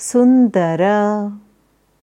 सुन्दर